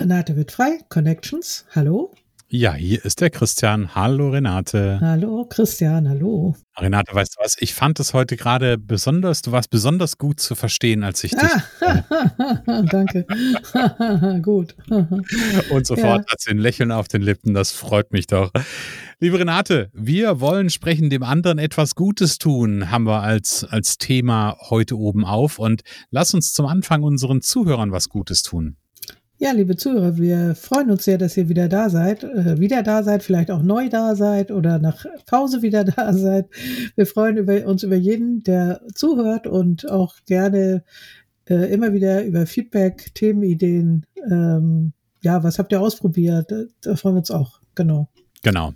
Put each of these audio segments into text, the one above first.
Renate wird frei, Connections, hallo. Ja, hier ist der Christian. Hallo Renate. Hallo Christian, hallo. Renate, weißt du was? Ich fand es heute gerade besonders, du warst besonders gut zu verstehen, als ich dich. Ah, danke. gut. Und sofort ja. hat sie ein Lächeln auf den Lippen, das freut mich doch. Liebe Renate, wir wollen sprechen, dem anderen etwas Gutes tun, haben wir als, als Thema heute oben auf. Und lass uns zum Anfang unseren Zuhörern was Gutes tun. Ja, liebe Zuhörer, wir freuen uns sehr, dass ihr wieder da seid, äh, wieder da seid, vielleicht auch neu da seid oder nach Pause wieder da seid. Wir freuen über, uns über jeden, der zuhört und auch gerne äh, immer wieder über Feedback, Themenideen. Ähm, ja, was habt ihr ausprobiert? Da freuen wir uns auch, genau. Genau.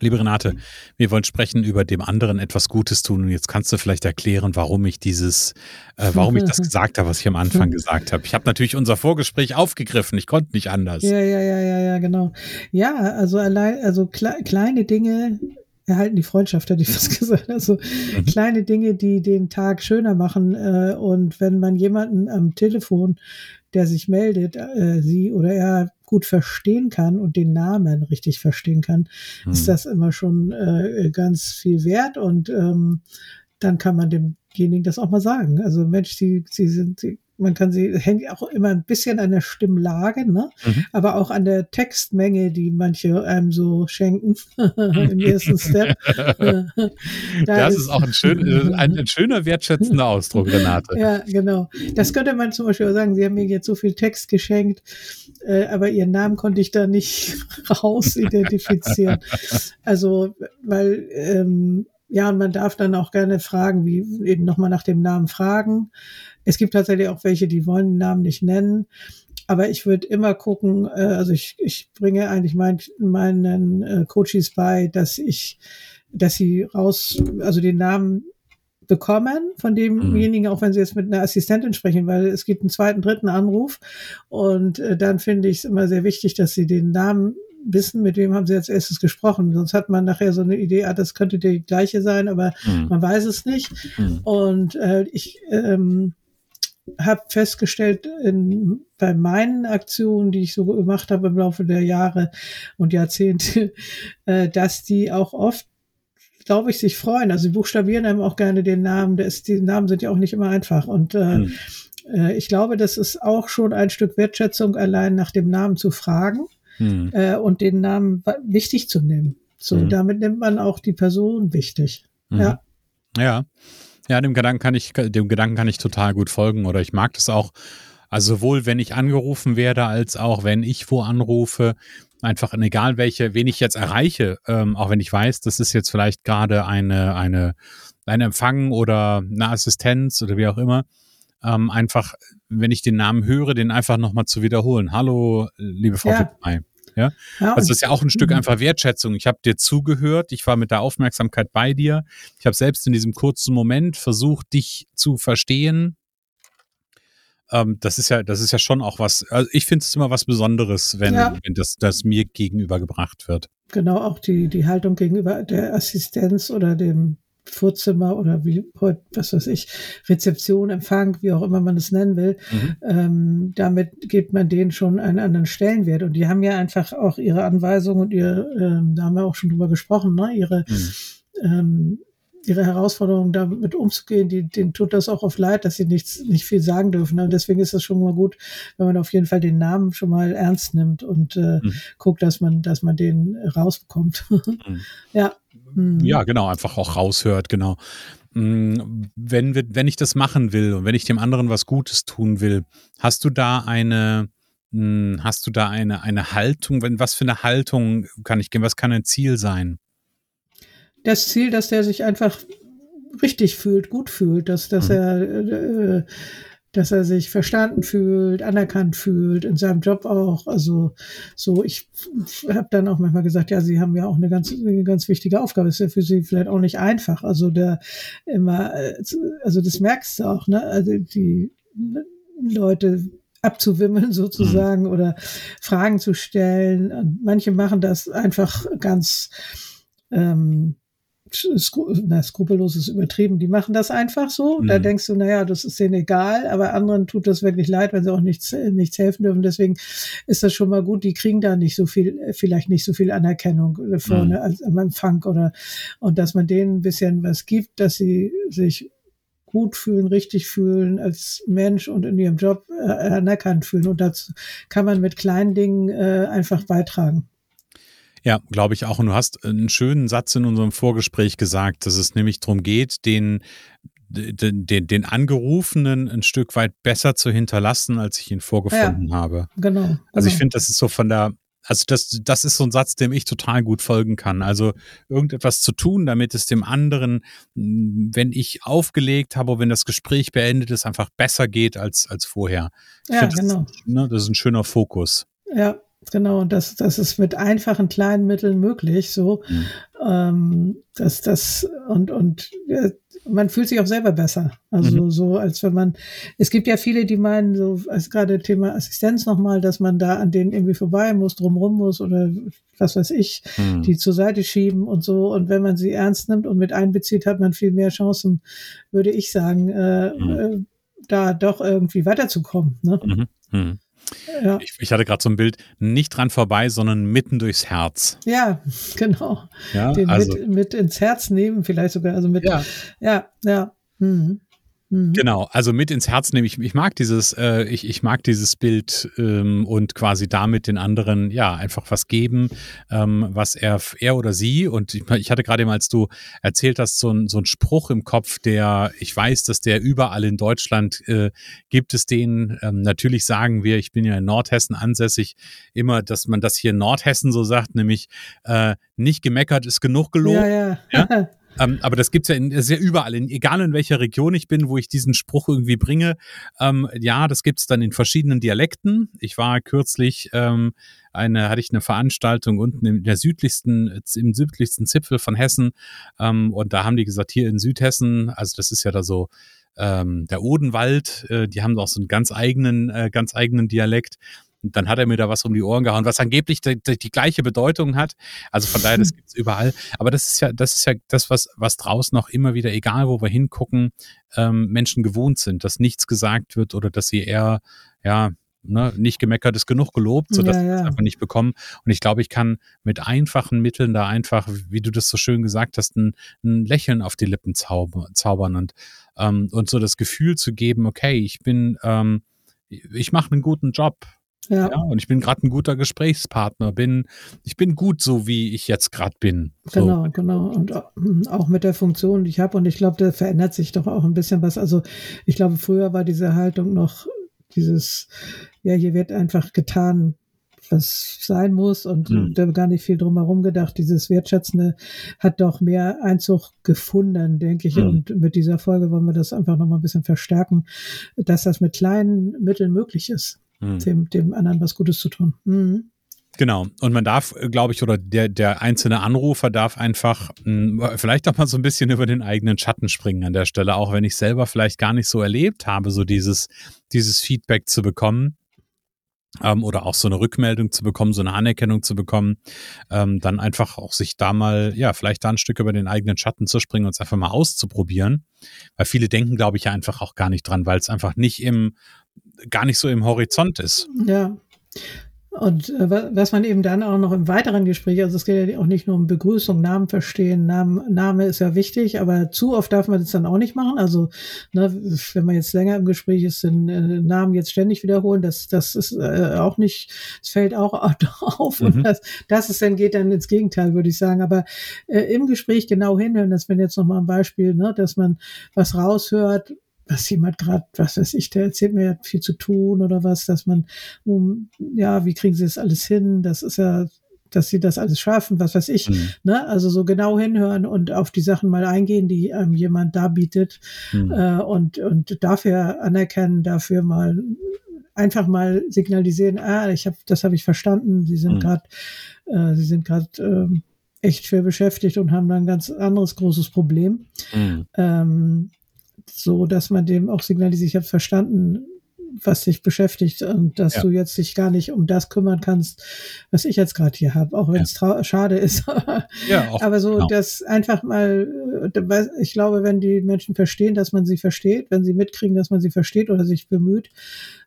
Liebe Renate, wir wollen sprechen über dem anderen etwas Gutes tun und jetzt kannst du vielleicht erklären, warum ich dieses, äh, warum ich das gesagt habe, was ich am Anfang gesagt habe. Ich habe natürlich unser Vorgespräch aufgegriffen, ich konnte nicht anders. Ja, ja, ja, ja, ja, genau. Ja, also allein, also kle kleine Dinge erhalten die Freundschaft, hätte ich fast gesagt. Also mhm. kleine Dinge, die den Tag schöner machen. Äh, und wenn man jemanden am Telefon, der sich meldet, äh, sie oder er gut verstehen kann und den Namen richtig verstehen kann, hm. ist das immer schon äh, ganz viel wert und ähm, dann kann man demjenigen das auch mal sagen. Also Mensch, sie, sie sind, sie man kann sie, hängt auch immer ein bisschen an der Stimmlage, ne? Mhm. aber auch an der Textmenge, die manche einem so schenken im ersten Step. da das ist, ist, auch ein, schön, äh, ein, ein, schöner, wertschätzender Ausdruck, Renate. Ja, genau. Das könnte man zum Beispiel auch sagen, Sie haben mir jetzt so viel Text geschenkt, äh, aber Ihren Namen konnte ich da nicht raus identifizieren. Also, weil ähm, ja, und man darf dann auch gerne fragen, wie eben nochmal nach dem Namen fragen. Es gibt tatsächlich auch welche, die wollen den Namen nicht nennen. Aber ich würde immer gucken, äh, also ich, ich bringe eigentlich mein, meinen äh, Coaches bei, dass ich, dass sie raus, also den Namen bekommen von demjenigen, auch wenn sie jetzt mit einer Assistentin sprechen, weil es gibt einen zweiten, dritten Anruf. Und äh, dann finde ich es immer sehr wichtig, dass sie den Namen wissen, mit wem haben sie als erstes gesprochen. Sonst hat man nachher so eine Idee, ah, das könnte die gleiche sein, aber mhm. man weiß es nicht. Mhm. Und äh, ich ähm, habe festgestellt in, bei meinen Aktionen, die ich so gemacht habe im Laufe der Jahre und Jahrzehnte, äh, dass die auch oft glaube ich, sich freuen. Also sie buchstabieren einem auch gerne den Namen. Das, die Namen sind ja auch nicht immer einfach. Und äh, mhm. äh, ich glaube, das ist auch schon ein Stück Wertschätzung, allein nach dem Namen zu fragen mhm. äh, und den Namen wichtig zu nehmen. So, mhm. damit nimmt man auch die Person wichtig. Mhm. Ja. Ja. Ja, dem Gedanken kann ich, dem Gedanken kann ich total gut folgen oder ich mag das auch. Also sowohl wenn ich angerufen werde, als auch wenn ich wo anrufe, einfach egal welche, wen ich jetzt erreiche, ähm, auch wenn ich weiß, das ist jetzt vielleicht gerade eine, eine, ein Empfang oder eine Assistenz oder wie auch immer, ähm, einfach, wenn ich den Namen höre, den einfach nochmal zu wiederholen. Hallo, liebe Frau ja. Ja? ja also das ist ja auch ein Stück mhm. einfach Wertschätzung. Ich habe dir zugehört, ich war mit der Aufmerksamkeit bei dir. Ich habe selbst in diesem kurzen Moment versucht, dich zu verstehen. Ähm, das ist ja, das ist ja schon auch was. Also ich finde es immer was Besonderes, wenn, ja. wenn das, das mir gegenübergebracht wird. Genau, auch die, die Haltung gegenüber der Assistenz oder dem Vorzimmer oder wie heute, was weiß ich, Rezeption, Empfang, wie auch immer man es nennen will, mhm. ähm, damit gibt man denen schon einen anderen Stellenwert. Und die haben ja einfach auch ihre Anweisungen und ihr, ähm, da haben wir auch schon drüber gesprochen, ne, ihre mhm. ähm, ihre Herausforderungen damit umzugehen, die, denen tut das auch oft leid, dass sie nichts, nicht viel sagen dürfen. Und deswegen ist es schon mal gut, wenn man auf jeden Fall den Namen schon mal ernst nimmt und äh, mhm. guckt, dass man, dass man den rausbekommt. mhm. Ja. Mhm. Ja, genau, einfach auch raushört, genau. Mm, wenn, wir, wenn ich das machen will und wenn ich dem anderen was Gutes tun will, hast du da eine, mm, hast du da eine, eine Haltung? Was für eine Haltung kann ich gehen? Was kann ein Ziel sein? Das Ziel, dass der sich einfach richtig fühlt, gut fühlt, dass, dass mhm. er äh, dass er sich verstanden fühlt, anerkannt fühlt, in seinem Job auch. Also so, ich habe dann auch manchmal gesagt, ja, Sie haben ja auch eine ganz, eine ganz wichtige Aufgabe. Ist ja für Sie vielleicht auch nicht einfach. Also der immer, also das merkst du auch, ne? Also die Leute abzuwimmeln sozusagen mhm. oder Fragen zu stellen. Und manche machen das einfach ganz ähm, skru na, skrupellos ist übertrieben, die machen das einfach so. Mhm. Da denkst du, naja, das ist denen egal, aber anderen tut das wirklich leid, wenn sie auch nichts, nichts helfen dürfen. Deswegen ist das schon mal gut, die kriegen da nicht so viel, vielleicht nicht so viel Anerkennung vorne mhm. als am Empfang oder, und dass man denen ein bisschen was gibt, dass sie sich gut fühlen, richtig fühlen als Mensch und in ihrem Job äh, anerkannt fühlen. Und dazu kann man mit kleinen Dingen äh, einfach beitragen. Ja, glaube ich auch. Und du hast einen schönen Satz in unserem Vorgespräch gesagt, dass es nämlich darum geht, den, den, den, den Angerufenen ein Stück weit besser zu hinterlassen, als ich ihn vorgefunden ja, habe. Genau. Also ich genau. finde, das ist so von der, also das, das ist so ein Satz, dem ich total gut folgen kann. Also irgendetwas zu tun, damit es dem anderen, wenn ich aufgelegt habe, wenn das Gespräch beendet ist, einfach besser geht als, als vorher. Ja, find, genau. Das, ne, das ist ein schöner Fokus. Ja, Genau, und das, das ist mit einfachen kleinen Mitteln möglich, so, mhm. ähm, dass das, und, und ja, man fühlt sich auch selber besser. Also mhm. so, als wenn man, es gibt ja viele, die meinen, so, als gerade Thema Assistenz nochmal, dass man da an denen irgendwie vorbei muss, drumrum muss oder was weiß ich, mhm. die zur Seite schieben und so. Und wenn man sie ernst nimmt und mit einbezieht, hat man viel mehr Chancen, würde ich sagen, äh, mhm. äh, da doch irgendwie weiterzukommen. Ne? Ja. Ich, ich, hatte gerade so ein Bild, nicht dran vorbei, sondern mitten durchs Herz. Ja, genau. Ja, Den also, mit, mit ins Herz nehmen, vielleicht sogar, also mit, ja, ja. ja. Mhm. Mhm. Genau, also mit ins Herz nehme ich, ich mag dieses, äh, ich, ich mag dieses Bild ähm, und quasi damit den anderen ja einfach was geben, ähm, was er, er oder sie und ich, ich hatte gerade eben, als du erzählt hast, so ein, so ein Spruch im Kopf, der, ich weiß, dass der überall in Deutschland äh, gibt es den, ähm, natürlich sagen wir, ich bin ja in Nordhessen ansässig, immer, dass man das hier in Nordhessen so sagt, nämlich äh, nicht gemeckert ist genug gelobt. Ja, ja. ja? Ähm, aber das gibt's ja, in, das ist ja überall, in, egal in welcher Region ich bin, wo ich diesen Spruch irgendwie bringe. Ähm, ja, das gibt's dann in verschiedenen Dialekten. Ich war kürzlich, ähm, eine, hatte ich eine Veranstaltung unten in der südlichsten, im südlichsten Zipfel von Hessen. Ähm, und da haben die gesagt, hier in Südhessen, also das ist ja da so, ähm, der Odenwald, äh, die haben auch so einen ganz eigenen, äh, ganz eigenen Dialekt. Und dann hat er mir da was um die Ohren gehauen, was angeblich die, die, die gleiche Bedeutung hat. Also von daher, das hm. gibt's überall. Aber das ist ja, das ist ja das, was, was draußen noch immer wieder, egal wo wir hingucken, ähm, Menschen gewohnt sind, dass nichts gesagt wird oder dass sie eher, ja, Ne, nicht gemeckert ist genug gelobt, sodass ja, ja. sie es einfach nicht bekommen. Und ich glaube, ich kann mit einfachen Mitteln da einfach, wie du das so schön gesagt hast, ein, ein Lächeln auf die Lippen zaubern und, ähm, und so das Gefühl zu geben, okay, ich bin, ähm, ich mache einen guten Job. Ja. ja. und ich bin gerade ein guter Gesprächspartner, bin, ich bin gut so, wie ich jetzt gerade bin. Genau, genau. Und auch mit der Funktion, die ich habe. Und ich glaube, da verändert sich doch auch ein bisschen was. Also ich glaube, früher war diese Haltung noch dieses, ja, hier wird einfach getan, was sein muss und hm. da gar nicht viel drum herum gedacht. Dieses Wertschätzende hat doch mehr Einzug gefunden, denke ich. Hm. Und mit dieser Folge wollen wir das einfach nochmal ein bisschen verstärken, dass das mit kleinen Mitteln möglich ist mhm. dem, dem anderen was Gutes zu tun. Mhm. Genau. Und man darf, glaube ich, oder der, der einzelne Anrufer darf einfach mh, hm, vielleicht auch mal so ein bisschen über den eigenen Schatten springen an der Stelle, auch wenn ich selber vielleicht gar nicht so erlebt habe, so dieses, dieses Feedback zu bekommen. Ähm, oder auch so eine Rückmeldung zu bekommen, so eine Anerkennung zu bekommen, ähm, dann einfach auch sich da mal, ja, vielleicht da ein Stück über den eigenen Schatten zu springen und es einfach mal auszuprobieren. Weil viele denken, glaube ich, ja einfach auch gar nicht dran, weil es einfach nicht im gar nicht so im Horizont ist. Ja. Und äh, was man eben dann auch noch im weiteren Gespräch, also es geht ja auch nicht nur um Begrüßung, Namen verstehen, Namen, Name ist ja wichtig, aber zu oft darf man das dann auch nicht machen. Also ne, wenn man jetzt länger im Gespräch ist, den äh, Namen jetzt ständig wiederholen, das, das ist äh, auch nicht, es fällt auch auf. Mhm. Und das, das ist dann geht dann ins Gegenteil, würde ich sagen. Aber äh, im Gespräch genau hinhören, das wäre jetzt nochmal ein Beispiel, ne, dass man was raushört, was jemand gerade, was weiß ich, der erzählt mir, ja viel zu tun oder was, dass man, um, ja, wie kriegen sie das alles hin? Das ist ja, dass sie das alles schaffen, was weiß ich. Mhm. Ne? Also so genau hinhören und auf die Sachen mal eingehen, die einem jemand da bietet mhm. äh, und, und dafür anerkennen, dafür mal einfach mal signalisieren, ah, ich habe, das habe ich verstanden, sie sind mhm. gerade, äh, sie sind gerade äh, echt schwer beschäftigt und haben da ein ganz anderes großes Problem. Mhm. Ähm, so dass man dem auch signalisiert, ich habe verstanden, was dich beschäftigt und dass ja. du jetzt dich gar nicht um das kümmern kannst, was ich jetzt gerade hier habe, auch wenn es ja. schade ist. ja, auch, Aber so, genau. dass einfach mal, äh, ich glaube, wenn die Menschen verstehen, dass man sie versteht, wenn sie mitkriegen, dass man sie versteht oder sich bemüht,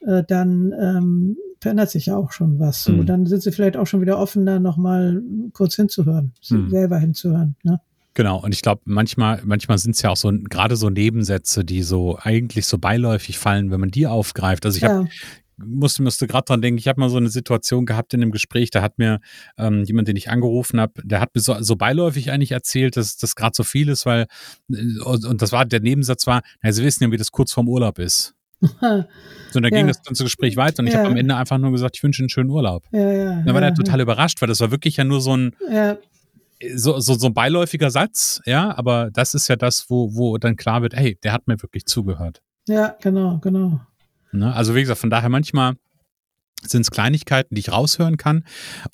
äh, dann ähm, verändert sich ja auch schon was. Mhm. So, dann sind sie vielleicht auch schon wieder offen, da nochmal kurz hinzuhören, mhm. selber hinzuhören. Ne? Genau, und ich glaube, manchmal, manchmal sind es ja auch so gerade so Nebensätze, die so eigentlich so beiläufig fallen, wenn man die aufgreift. Also ich habe ja musste, musste gerade dran denken, ich habe mal so eine Situation gehabt in einem Gespräch, da hat mir ähm, jemand, den ich angerufen habe, der hat mir so, so beiläufig eigentlich erzählt, dass das gerade so viel ist, weil, äh, und, und, das war, der Nebensatz war, na, Sie wissen ja, wie das kurz vorm Urlaub ist. so, und da ja. ging das ganze Gespräch weiter und ich ja. habe am Ende einfach nur gesagt, ich wünsche einen schönen Urlaub. Ja, ja, dann war der total überrascht, weil das war wirklich ja nur so ein, so, so, so ein beiläufiger Satz, ja, aber das ist ja das, wo, wo dann klar wird, hey, der hat mir wirklich zugehört. Ja, genau, genau. Ne? Also wie gesagt, von daher manchmal sind es Kleinigkeiten, die ich raushören kann.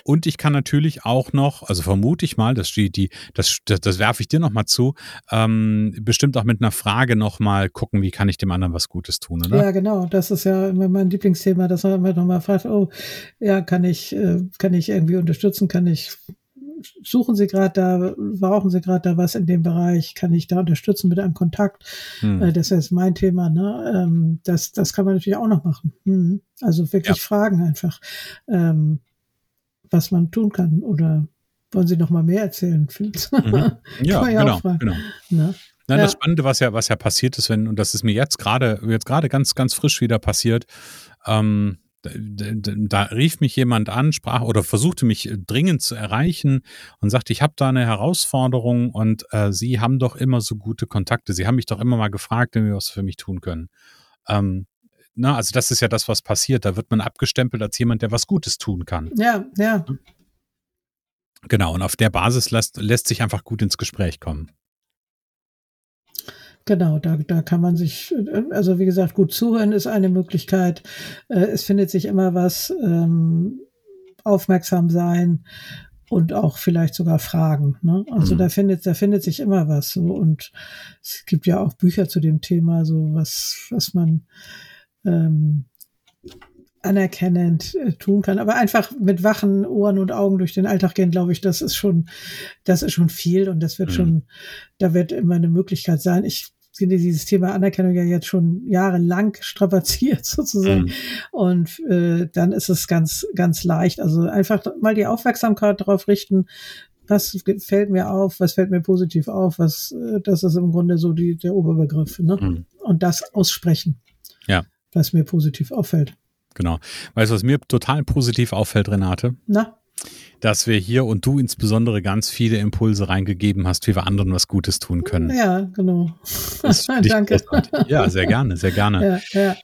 Und ich kann natürlich auch noch, also vermute ich mal, die, die das, das, das werfe ich dir nochmal zu, ähm, bestimmt auch mit einer Frage nochmal gucken, wie kann ich dem anderen was Gutes tun, oder? Ja, genau. Das ist ja immer mein Lieblingsthema, dass man immer nochmal fragt, oh, ja, kann ich, äh, kann ich irgendwie unterstützen, kann ich suchen Sie gerade da, brauchen Sie gerade da was in dem Bereich, kann ich da unterstützen mit einem Kontakt? Hm. Äh, das ist mein Thema, ne? Ähm, das, das kann man natürlich auch noch machen. Hm. Also wirklich ja. fragen einfach, ähm, was man tun kann oder wollen Sie noch mal mehr erzählen? Mhm. Ja, ja genau, genau. Ne? Nein, ja. das Spannende, was ja, was ja passiert ist, wenn, und das ist mir jetzt gerade, jetzt gerade ganz, ganz frisch wieder passiert, ähm, da, da, da, rief mich jemand an, sprach oder versuchte mich dringend zu erreichen und sagte, ich habe da eine Herausforderung und äh, Sie haben doch immer so gute Kontakte. Sie haben mich doch immer mal gefragt, wenn wir was für mich tun können. Ähm, na, also das ist ja das, was passiert. Da wird man abgestempelt als jemand, der was Gutes tun kann. Ja, ja. Genau, und auf der Basis lässt, lässt sich einfach gut ins Gespräch kommen. Genau, da, da kann man sich, also wie gesagt, gut zuhören ist eine Möglichkeit. Äh, es findet sich immer was, ähm, aufmerksam sein und auch vielleicht sogar Fragen. Ne? Also mhm. da findet, da findet sich immer was so und es gibt ja auch Bücher zu dem Thema, so was, was man ähm, anerkennend äh, tun kann. Aber einfach mit wachen Ohren und Augen durch den Alltag gehen, glaube ich, das ist schon, das ist schon viel und das wird mhm. schon, da wird immer eine Möglichkeit sein. Ich dieses Thema Anerkennung ja jetzt schon jahrelang strapaziert sozusagen. Mhm. Und äh, dann ist es ganz, ganz leicht. Also einfach mal die Aufmerksamkeit darauf richten, was fällt mir auf, was fällt mir positiv auf, was, äh, das ist im Grunde so die, der Oberbegriff. Ne? Mhm. Und das aussprechen, ja. was mir positiv auffällt. Genau. Weißt du, was mir total positiv auffällt, Renate? Na? Dass wir hier und du insbesondere ganz viele Impulse reingegeben hast, wie wir anderen was Gutes tun können. Ja, genau. Danke. Ja, sehr gerne, sehr gerne. Ja, ja.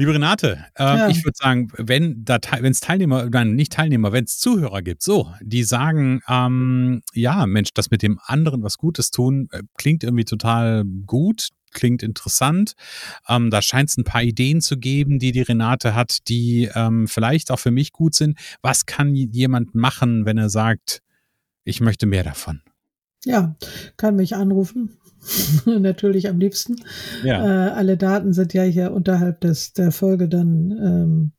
Liebe Renate, äh, ja. ich würde sagen, wenn es Teilnehmer, nein, nicht Teilnehmer, wenn es Zuhörer gibt, so, die sagen, ähm, ja, Mensch, das mit dem anderen was Gutes tun, äh, klingt irgendwie total gut, klingt interessant. Ähm, da scheint es ein paar Ideen zu geben, die die Renate hat, die ähm, vielleicht auch für mich gut sind. Was kann jemand machen, wenn er sagt, ich möchte mehr davon? Ja, kann mich anrufen. Natürlich am liebsten. Ja. Äh, alle Daten sind ja hier unterhalb des, der Folge dann ähm,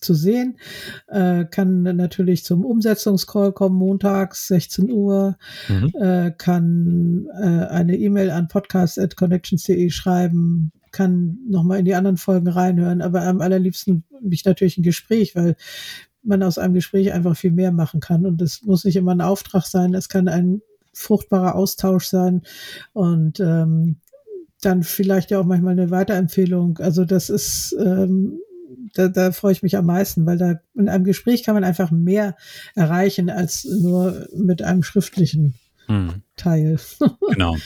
zu sehen. Äh, kann natürlich zum Umsetzungscall kommen, montags 16 Uhr. Mhm. Äh, kann äh, eine E-Mail an podcast.connections.de schreiben. Kann nochmal in die anderen Folgen reinhören. Aber am allerliebsten mich natürlich ein Gespräch, weil man aus einem Gespräch einfach viel mehr machen kann. Und es muss nicht immer ein Auftrag sein, es kann ein fruchtbarer Austausch sein und ähm, dann vielleicht ja auch manchmal eine Weiterempfehlung. Also das ist, ähm, da, da freue ich mich am meisten, weil da in einem Gespräch kann man einfach mehr erreichen als nur mit einem schriftlichen hm. Teil. genau.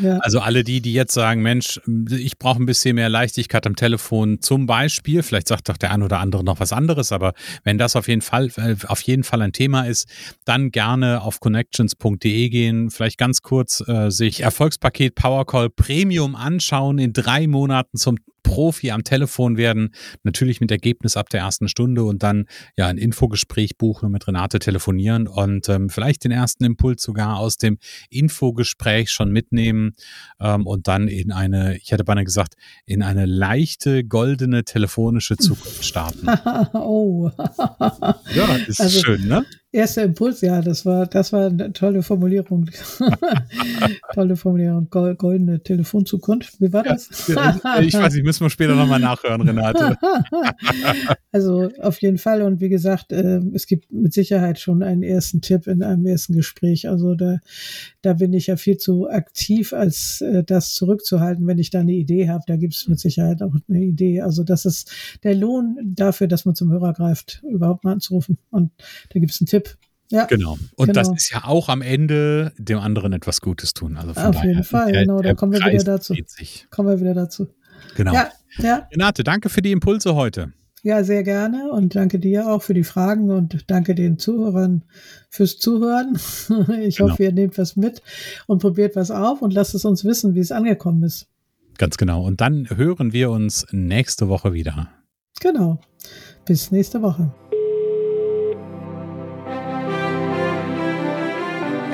Ja. Also alle die, die jetzt sagen, Mensch, ich brauche ein bisschen mehr Leichtigkeit am Telefon zum Beispiel, vielleicht sagt doch der ein oder andere noch was anderes, aber wenn das auf jeden Fall, äh, auf jeden Fall ein Thema ist, dann gerne auf connections.de gehen, vielleicht ganz kurz äh, sich Erfolgspaket Powercall Premium anschauen, in drei Monaten zum Profi am Telefon werden, natürlich mit Ergebnis ab der ersten Stunde und dann ja ein Infogespräch buchen und mit Renate telefonieren und ähm, vielleicht den ersten Impuls sogar aus dem Infogespräch schon mitnehmen ähm, und dann in eine, ich hätte beinahe gesagt, in eine leichte, goldene telefonische Zukunft starten. oh. ja, ist also, schön, ne? Erster Impuls, ja, das war, das war eine tolle Formulierung. tolle Formulierung, goldene Telefonzukunft. Wie war das? Ja, ich weiß nicht, müssen wir später nochmal nachhören, Renate. also auf jeden Fall. Und wie gesagt, äh, es gibt mit Sicherheit schon einen ersten Tipp in einem ersten Gespräch. Also da, da bin ich ja viel zu aktiv, als äh, das zurückzuhalten, wenn ich da eine Idee habe. Da gibt es mit Sicherheit auch eine Idee. Also das ist der Lohn dafür, dass man zum Hörer greift, überhaupt mal anzurufen. Und da gibt es einen Tipp ja, genau. Und genau. das ist ja auch am Ende dem anderen etwas Gutes tun. Also Auf jeden Fall, der, genau. Da kommen wir wieder dazu. Kommen wir wieder dazu. Genau. Ja, ja. Renate, danke für die Impulse heute. Ja, sehr gerne und danke dir auch für die Fragen und danke den Zuhörern fürs Zuhören. Ich genau. hoffe, ihr nehmt was mit und probiert was auf und lasst es uns wissen, wie es angekommen ist. Ganz genau. Und dann hören wir uns nächste Woche wieder. Genau. Bis nächste Woche.